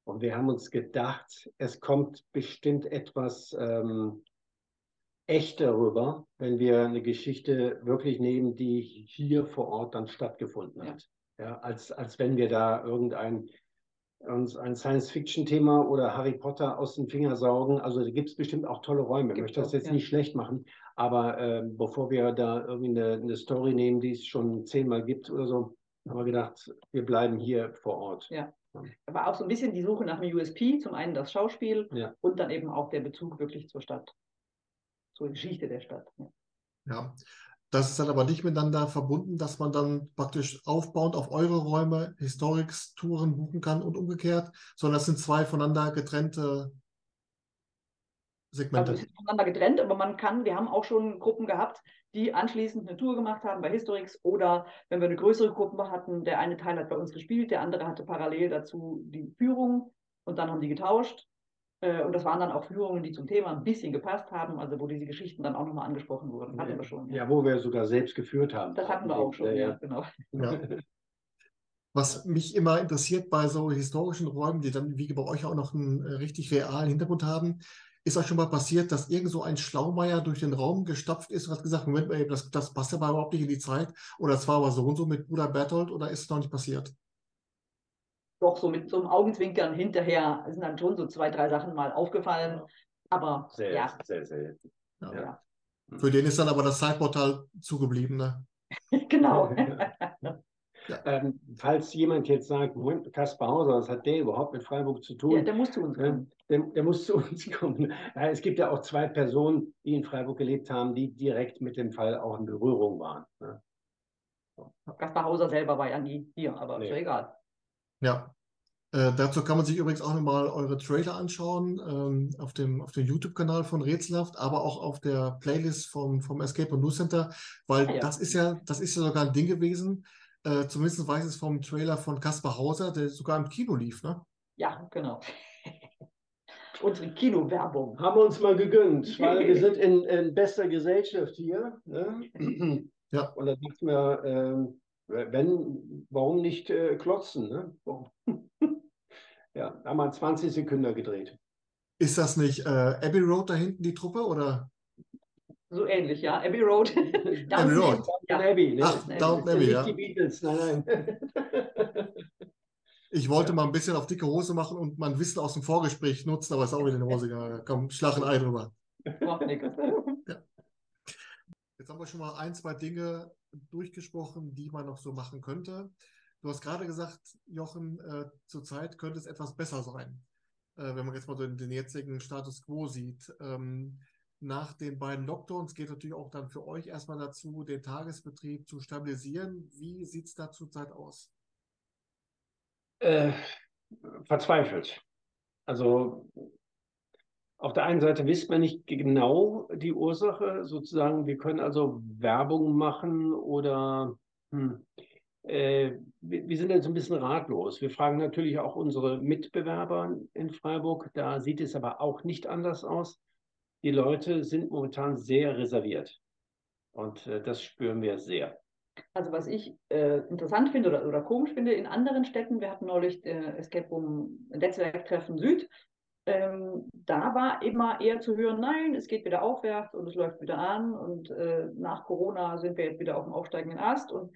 Und wir haben uns gedacht, es kommt bestimmt etwas ähm, echter rüber, wenn wir eine Geschichte wirklich nehmen, die hier vor Ort dann stattgefunden hat ja, als, als wenn wir da irgendein uns ein Science-Fiction-Thema oder Harry Potter aus den Finger saugen. Also da gibt es bestimmt auch tolle Räume. Ich möchte das jetzt ja. nicht schlecht machen, aber äh, bevor wir da irgendwie eine, eine, Story nehmen, die es schon zehnmal gibt oder so, haben wir gedacht, wir bleiben hier vor Ort. Ja. Aber auch so ein bisschen die Suche nach einem USP, zum einen das Schauspiel ja. und dann eben auch der Bezug wirklich zur Stadt, zur Geschichte der Stadt. Ja. ja. Das ist dann aber nicht miteinander verbunden, dass man dann praktisch aufbauend auf eure Räume Historics-Touren buchen kann und umgekehrt, sondern das sind zwei voneinander getrennte Segmente. Also voneinander getrennt, aber man kann, wir haben auch schon Gruppen gehabt, die anschließend eine Tour gemacht haben bei Historics oder wenn wir eine größere Gruppe hatten, der eine Teil hat bei uns gespielt, der andere hatte parallel dazu die Führung und dann haben die getauscht. Äh, und das waren dann auch Führungen, die zum Thema ein bisschen gepasst haben, also wo diese Geschichten dann auch nochmal angesprochen wurden. Hatten wir schon. Ja. ja. wo wir sogar selbst geführt haben. Das hatten wir auch schon, ja, ja. genau. Ja. Was mich immer interessiert bei so historischen Räumen, die dann wie bei euch auch noch einen äh, richtig realen Hintergrund haben, ist euch schon mal passiert, dass irgend so ein Schlaumeier durch den Raum gestapft ist und hat gesagt, Moment mal, das, das passt aber überhaupt nicht in die Zeit oder es war aber so und so mit Bruder Berthold oder ist es noch nicht passiert? Doch so mit so einem Augenzwinkern hinterher sind dann schon so zwei, drei Sachen mal aufgefallen. Aber sehr, ja. sehr, sehr. Ja. Ja. Für den ist dann aber das Zeitportal zugeblieben, ne? genau. Ja. Ähm, falls jemand jetzt sagt, Moment, Kaspar Hauser, was hat der überhaupt mit Freiburg zu tun? Ja, der muss zu uns kommen. Der, der muss zu uns kommen. Es gibt ja auch zwei Personen, die in Freiburg gelebt haben, die direkt mit dem Fall auch in Berührung waren. Ne? Kaspar Hauser selber war ja nie hier, aber nee. ist ja egal. Ja. Äh, dazu kann man sich übrigens auch nochmal eure Trailer anschauen ähm, auf dem, auf dem YouTube-Kanal von Rätselhaft, aber auch auf der Playlist vom, vom Escape und News Center, weil ah, ja. das ist ja, das ist ja sogar ein Ding gewesen. Äh, zumindest weiß ich es vom Trailer von Kaspar Hauser, der sogar im Kino lief, ne? Ja, genau. Unsere Kinowerbung. Haben wir uns mal gegönnt, weil wir sind in, in bester Gesellschaft hier. Ne? Ja. Und da dachten wir, ähm, wenn, warum nicht äh, klotzen? Ne? ja, haben wir 20 Sekunden gedreht. Ist das nicht äh, Abbey Road da hinten, die Truppe? Oder? So ähnlich, ja. Abbey Road. Abbey Road. Ja. Abbey, ne? Ach, Downton Abbey, nicht ja. die Beatles, nein, nein. Ich wollte Ja. mal ein bisschen auf dicke Hose machen und mein Wissen aus dem Vorgespräch nutzen, aber ist auch wieder in die Hose gegangen. Komm, schlag ein Ei drüber. Macht nichts. Jetzt haben wir schon mal ein, zwei Dinge durchgesprochen, die man noch so machen könnte. Du hast gerade gesagt, Jochen, äh, zurzeit könnte es etwas besser sein, äh, wenn man jetzt mal so den, den jetzigen Status quo sieht. Ähm, nach den beiden Lockdowns geht natürlich auch dann für euch erstmal dazu, den Tagesbetrieb zu stabilisieren. Wie sieht es da zurzeit aus? äh, verzweifelt. Also auf der einen Seite wissen wir nicht genau die Ursache, sozusagen, wir können also Werbung machen oder hm, äh, wir, sind jetzt ein bisschen ratlos. Wir fragen natürlich auch unsere Mitbewerber in Freiburg, da sieht es aber auch nicht anders aus. Die Leute sind momentan sehr reserviert und äh, das spüren wir sehr. Also was ich äh, interessant finde oder, oder komisch finde, in anderen Städten, wir hatten neulich äh, Escape Room Netzwerktreffen Süd, ähm, da war immer eher zu hören, nein, es geht wieder aufwärts und es läuft wieder an und äh, nach Corona sind wir jetzt wieder auf dem aufsteigenden Ast und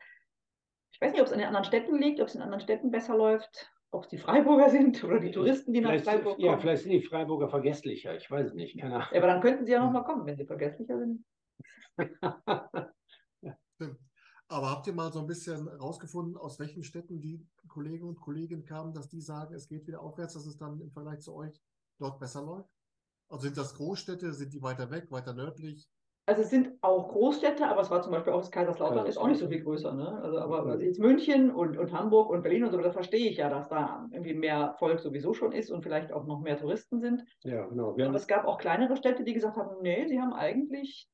ich weiß nicht, ob es an den anderen Städten liegt, ob es in anderen Städten besser läuft, ob es die Freiburger sind oder die Touristen, die nach Vielleicht, Freiburg kommen. ja, vielleicht sind die Freiburger vergesslicher, ich weiß es nicht, keine Ahnung. Ja, aber dann könnten sie ja nochmal kommen, wenn sie vergesslicher sind. Stimmt. Aber habt ihr mal so ein bisschen rausgefunden, aus welchen Städten die Kollegen und Kolleginnen kamen, dass die sagen, es geht wieder aufwärts, dass es dann im Vergleich zu euch dort besser läuft? Also sind das Großstädte, sind die weiter weg, weiter nördlich? Also es sind auch Großstädte, aber es war zum Beispiel auch das Kaiserslautern, ist auch nicht so viel größer. Ne? Also, aber also jetzt München und, und Hamburg und Berlin und so, da verstehe ich ja, dass da irgendwie mehr Volk sowieso schon ist und vielleicht auch noch mehr Touristen sind. Ja, genau. Aber es gab auch kleinere Städte, die gesagt haben, nee, sie haben eigentlich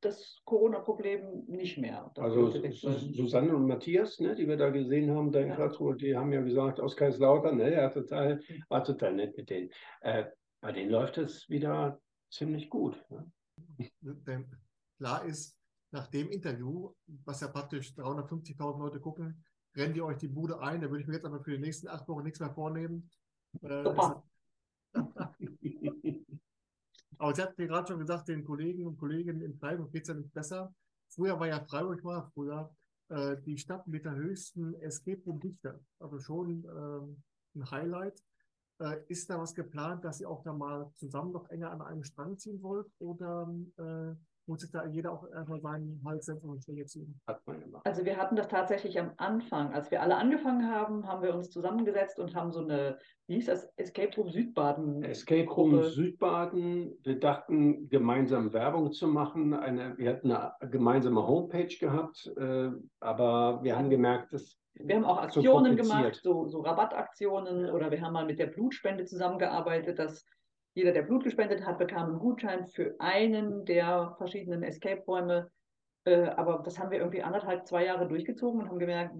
das Corona-Problem nicht mehr. also. Susanne und Matthias, ne, die wir da gesehen haben, da in Ja. Karlsruhe, die haben ja gesagt, aus Kaiserslautern, ne, ja, total, war total nett mit denen. Äh, bei denen läuft es wieder ziemlich gut. Ne? Klar ist, nach dem Interview, was ja praktisch 350.000 Leute gucken, rennt ihr euch die Bude ein. Da würde ich mir jetzt aber für die nächsten acht Wochen nichts mehr vornehmen. Äh, Super. Aber ich hatte gerade schon gesagt, den Kollegen und Kolleginnen in Freiburg geht es ja nicht besser. Früher war ja Freiburg war früher äh, die Stadt mit der höchsten Escape Room Dichte. Also schon ähm, ein Highlight. Äh, ist da was geplant, dass ihr auch da mal zusammen noch enger an einem Strang ziehen wollt? Oder äh, muss sich da jeder auch erstmal seinen Hals setzen und Schläge ziehen? Hat man gemacht. Also wir hatten das tatsächlich am Anfang. Als wir alle angefangen haben, haben wir uns zusammengesetzt und haben so eine, wie hieß das, Escape Room Südbaden. Escape Room Gruppe. Südbaden, wir dachten, gemeinsam Werbung zu machen. Eine, wir hatten eine gemeinsame Homepage gehabt, äh, aber wir haben gemerkt, dass Wir haben auch So Aktionen kompliziert. gemacht, so, so Rabattaktionen oder wir haben mal mit der Blutspende zusammengearbeitet, dass jeder, der Blut gespendet hat, bekam einen Gutschein für einen der verschiedenen Escape-Räume. Äh, aber das haben wir irgendwie anderthalb, zwei Jahre durchgezogen und haben gemerkt,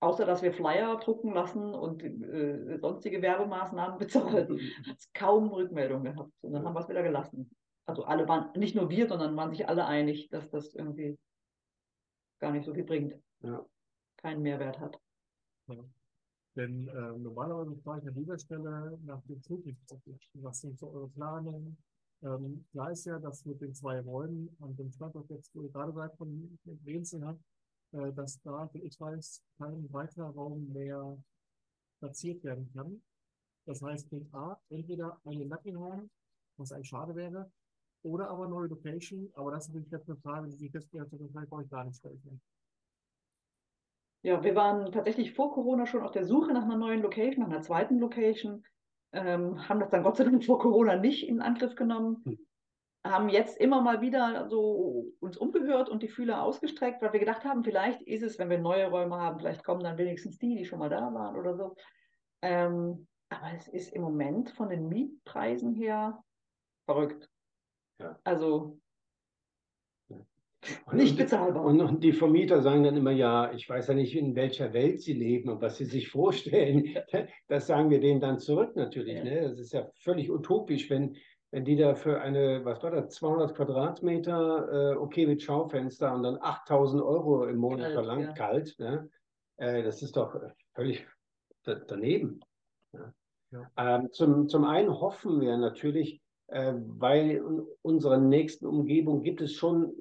außer dass wir Flyer drucken lassen und äh, sonstige Werbemaßnahmen bezahlen, hat es kaum Rückmeldung gehabt. Und dann haben wir es wieder gelassen. Also alle waren, nicht nur wir, sondern waren sich alle einig, dass das irgendwie gar nicht so viel bringt, ja, keinen Mehrwert hat. Denn äh, normalerweise frage ich an dieser Stelle nach den Zukunftsaussichten. Was sind so eure Planungen? Ähm, klar ist ja, dass mit den zwei Räumen an dem Standort jetzt, wo ihr gerade seid, von Brezen habt, äh, dass da, wie ich weiß, kein weiterer Raum mehr platziert werden kann. Das heißt, Punkt A, entweder eine Nackenraum, was eigentlich schade wäre, oder aber neue Location. Aber das ist natürlich jetzt eine Frage, die sich jetzt vielleicht bei euch gar nicht stellt. Ja, wir waren tatsächlich vor Corona schon auf der Suche nach einer neuen Location, nach einer zweiten Location, ähm, haben das dann Gott sei Dank vor Corona nicht in Angriff genommen, Hm. haben jetzt immer mal wieder so uns umgehört und die Fühler ausgestreckt, weil wir gedacht haben, vielleicht ist es, wenn wir neue Räume haben, vielleicht kommen dann wenigstens die, die schon mal da waren oder so. Ähm, aber es ist im Moment von den Mietpreisen her verrückt. Ja. Also Nicht bezahlbar. Und, und, die Vermieter sagen dann immer, ja, ich weiß ja nicht, in welcher Welt sie leben und was sie sich vorstellen. Das sagen wir denen dann zurück natürlich. Ja. Ne? Das ist ja völlig utopisch, wenn, wenn die da für eine, was war das, 200 Quadratmeter, äh, okay mit Schaufenster und dann 8000 Euro im Monat kalt, verlangt, ja. kalt. Ne? Äh, das ist doch völlig daneben. Ja. Ähm, zum, zum einen hoffen wir natürlich, äh, weil in unserer nächsten Umgebung gibt es schon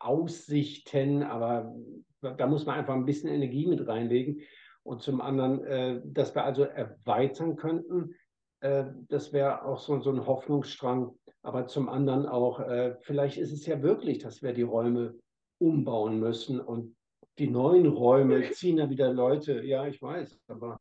Aussichten, aber da muss man einfach ein bisschen Energie mit reinlegen. Und zum anderen, äh, dass wir also erweitern könnten, äh, das wäre auch so, so ein Hoffnungsstrang. Aber zum anderen auch, äh, vielleicht ist es ja wirklich, dass wir die Räume umbauen müssen und die neuen Räume ziehen ja wieder Leute. Ja, ich weiß, aber.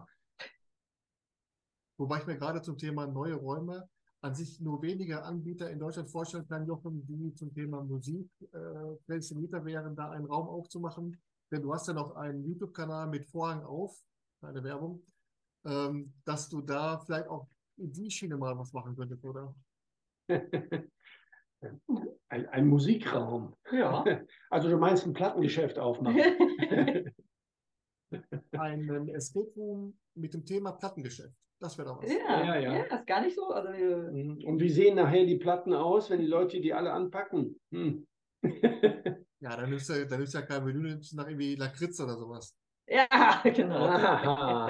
Wobei ich mir gerade zum Thema neue Räume an sich nur wenige Anbieter in Deutschland vorstellen kann, Jochen, die zum Thema Musik äh, prädestiniert wären, da einen Raum aufzumachen. Denn du hast ja noch einen YouTube-Kanal mit Vorhang auf, keine Werbung, ähm, dass du da vielleicht auch in die Schiene mal was machen könntest, oder? ein, ein Musikraum. Ja. Also du meinst ein Plattengeschäft aufmachen. ein Escape Room mit dem Thema Plattengeschäft. Das wäre doch was. Ja, ja, ja. ja, ist gar nicht so. Also, mhm. Und wie sehen nachher die Platten aus, wenn die Leute die alle anpacken? Hm. ja, dann ist ja, dann ist ja kein Menü nach irgendwie Lakritz oder sowas. Ja, genau.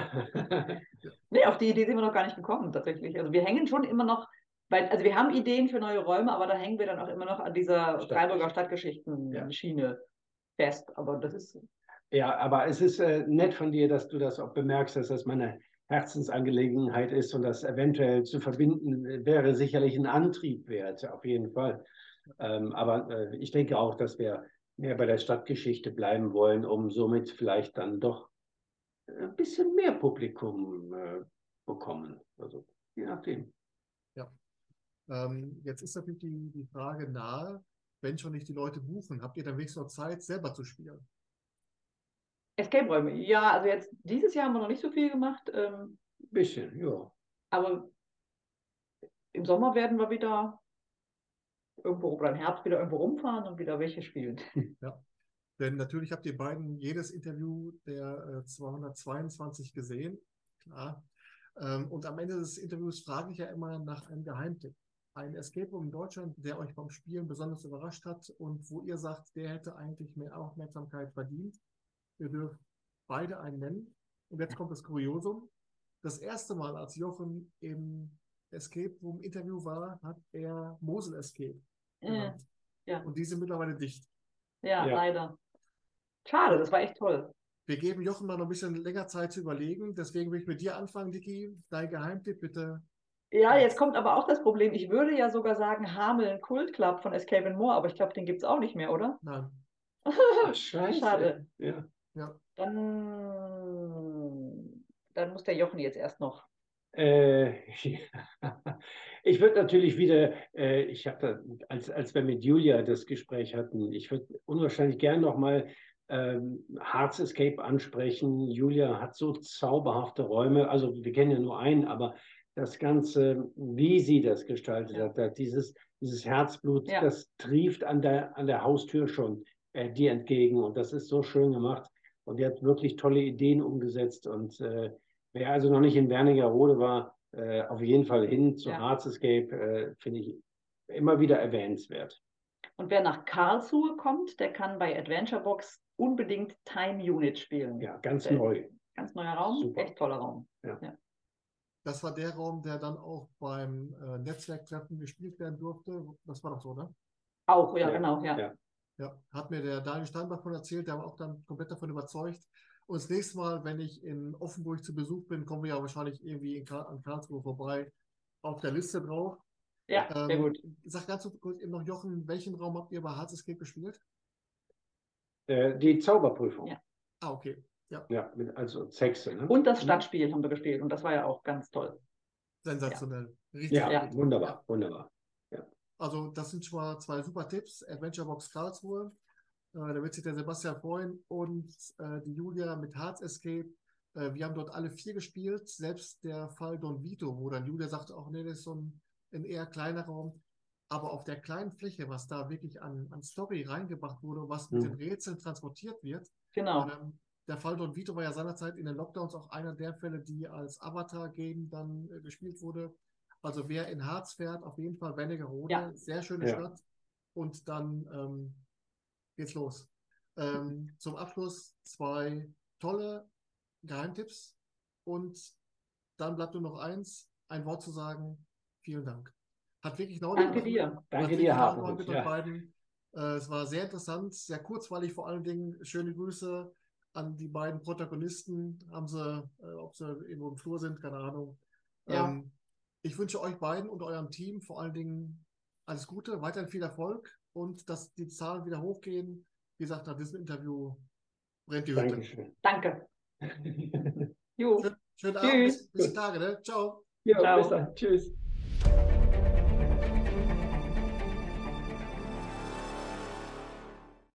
nee, auf die Idee sind wir noch gar nicht gekommen, tatsächlich. Also wir hängen schon immer noch, weil, also wir haben Ideen für neue Räume, aber da hängen wir dann auch immer noch an dieser Stadt. Freiburger Stadtgeschichten-Schiene ja. fest. Aber das ist. Ja, aber es ist äh, nett von dir, dass du das auch bemerkst, dass das meine Herzensangelegenheit ist und das eventuell zu verbinden, wäre sicherlich ein Antrieb wert, auf jeden Fall. Ähm, aber äh, ich denke auch, dass wir mehr bei der Stadtgeschichte bleiben wollen, um somit vielleicht dann doch ein bisschen mehr Publikum äh, bekommen. Also je nachdem. Ja. Ähm, jetzt ist natürlich die, die Frage nahe, wenn schon nicht die Leute buchen, habt ihr dann wenigstens noch Zeit, selber zu spielen? Escape-Räume, ja, also jetzt dieses Jahr haben wir noch nicht so viel gemacht. Ähm, Bisschen, ja. Aber im Sommer werden wir wieder irgendwo oder im Herbst wieder irgendwo rumfahren und wieder welche spielen. Ja. Denn natürlich habt ihr beiden jedes Interview der äh, 222 gesehen. Klar. Ähm, und am Ende des Interviews frage ich ja immer nach einem Geheimtipp. Ein Escape Room in Deutschland, der euch beim Spielen besonders überrascht hat und wo ihr sagt, der hätte eigentlich mehr Aufmerksamkeit verdient. Ihr dürft beide einen nennen. Und jetzt kommt das Kuriosum. Das erste Mal, als Jochen im Escape Room Interview war, hat er Mosel Escape. Äh, ja. Und die sind mittlerweile dicht. Ja, ja, leider. Schade, das war echt toll. Wir geben Jochen mal noch ein bisschen länger Zeit zu überlegen. Deswegen will ich mit dir anfangen, Dicky. Dein Geheimtipp bitte. Ja, jetzt kommt aber auch das Problem. Ich würde ja sogar sagen Hameln Kult Club von Escape and More, aber ich glaube, den gibt es auch nicht mehr, oder? Nein. Ach, scheiße. Schade. Ja. Ja. Dann, dann muss der Jochen jetzt erst noch. Äh, ich würde natürlich wieder, äh, ich habe als, als wir mit Julia das Gespräch hatten, ich würde unwahrscheinlich gern nochmal ähm, Hearts Escape ansprechen. Julia hat so zauberhafte Räume, also wir kennen ja nur einen, aber das Ganze, wie sie das gestaltet ja. hat, dieses, dieses Herzblut, ja. das trieft an der, an der Haustür schon äh, dir entgegen und das ist so schön gemacht. Und die hat wirklich tolle Ideen umgesetzt. Und äh, wer also noch nicht in Wernigerode war, äh, auf jeden Fall hin zu ja. Hearts Escape, äh, finde ich immer wieder erwähnenswert. Und wer nach Karlsruhe kommt, der kann bei Adventure Box unbedingt Time Unit spielen. Ja, ganz der, neu. Ganz neuer Raum, Super. echt toller Raum. Ja. ja. Das war der Raum, der dann auch beim äh, Netzwerktreffen gespielt werden durfte. Das war doch so, ne? Auch, ja, ja. genau, ja. ja. Ja, hat mir der Daniel Steinbach von erzählt, der war auch dann komplett davon überzeugt. Und das nächste Mal, wenn ich in Offenburg zu Besuch bin, kommen wir ja wahrscheinlich irgendwie Karl an Karlsruhe vorbei. Auf der Liste drauf. Ja, ähm, sehr gut. Sag ganz kurz eben noch, Jochen, welchen Raum habt ihr bei Escape gespielt? Äh, die Zauberprüfung. Ja. Ah, okay. Ja, ja mit, also Sexe. Ne? Und das Stadtspiel haben wir gespielt und das war ja auch ganz toll. Sensationell. Ja, Richtig ja wunderbar, wunderbar. Also das sind schon mal zwei super Tipps. Adventure Box Karlsruhe, äh, da wird sich der Sebastian freuen und äh, die Julia mit Hearts Escape. Äh, wir haben dort alle vier gespielt, selbst der Fall Don Vito, wo dann Julia sagte, auch nee, das ist so ein, ein eher kleiner Raum. aber auf der kleinen Fläche, was da wirklich an, an Story reingebracht wurde, was mit Mhm. den Rätseln transportiert wird. Genau. Ähm, der Fall Don Vito war ja seinerzeit in den Lockdowns auch einer der Fälle, die als Avatar-Game dann äh, gespielt wurde. Also wer in Harz fährt, auf jeden Fall Wernigerode, Ja. sehr schöne Ja. Stadt. Und dann ähm, geht's los. Ähm, zum Abschluss zwei tolle Geheimtipps. Und dann bleibt nur noch eins, ein Wort zu sagen. Vielen Dank. Hat wirklich Laune Danke dir. Danke dir, Hartmut. mit Ja. beiden. Äh, es war sehr interessant, sehr kurzweilig vor allen Dingen. Schöne Grüße an die beiden Protagonisten. Haben sie, äh, ob sie irgendwo im Flur sind, keine Ahnung. Ja. Ähm, ich wünsche euch beiden und eurem Team vor allen Dingen alles Gute, weiterhin viel Erfolg und dass die Zahlen wieder hochgehen. Wie gesagt, nach diesem Interview brennt die Hütte. Dankeschön. Danke. Jo. Schönen Abend, bis, bis die Tage, ne? Ciao. Ja, Ciao. bis dann. Tschüss.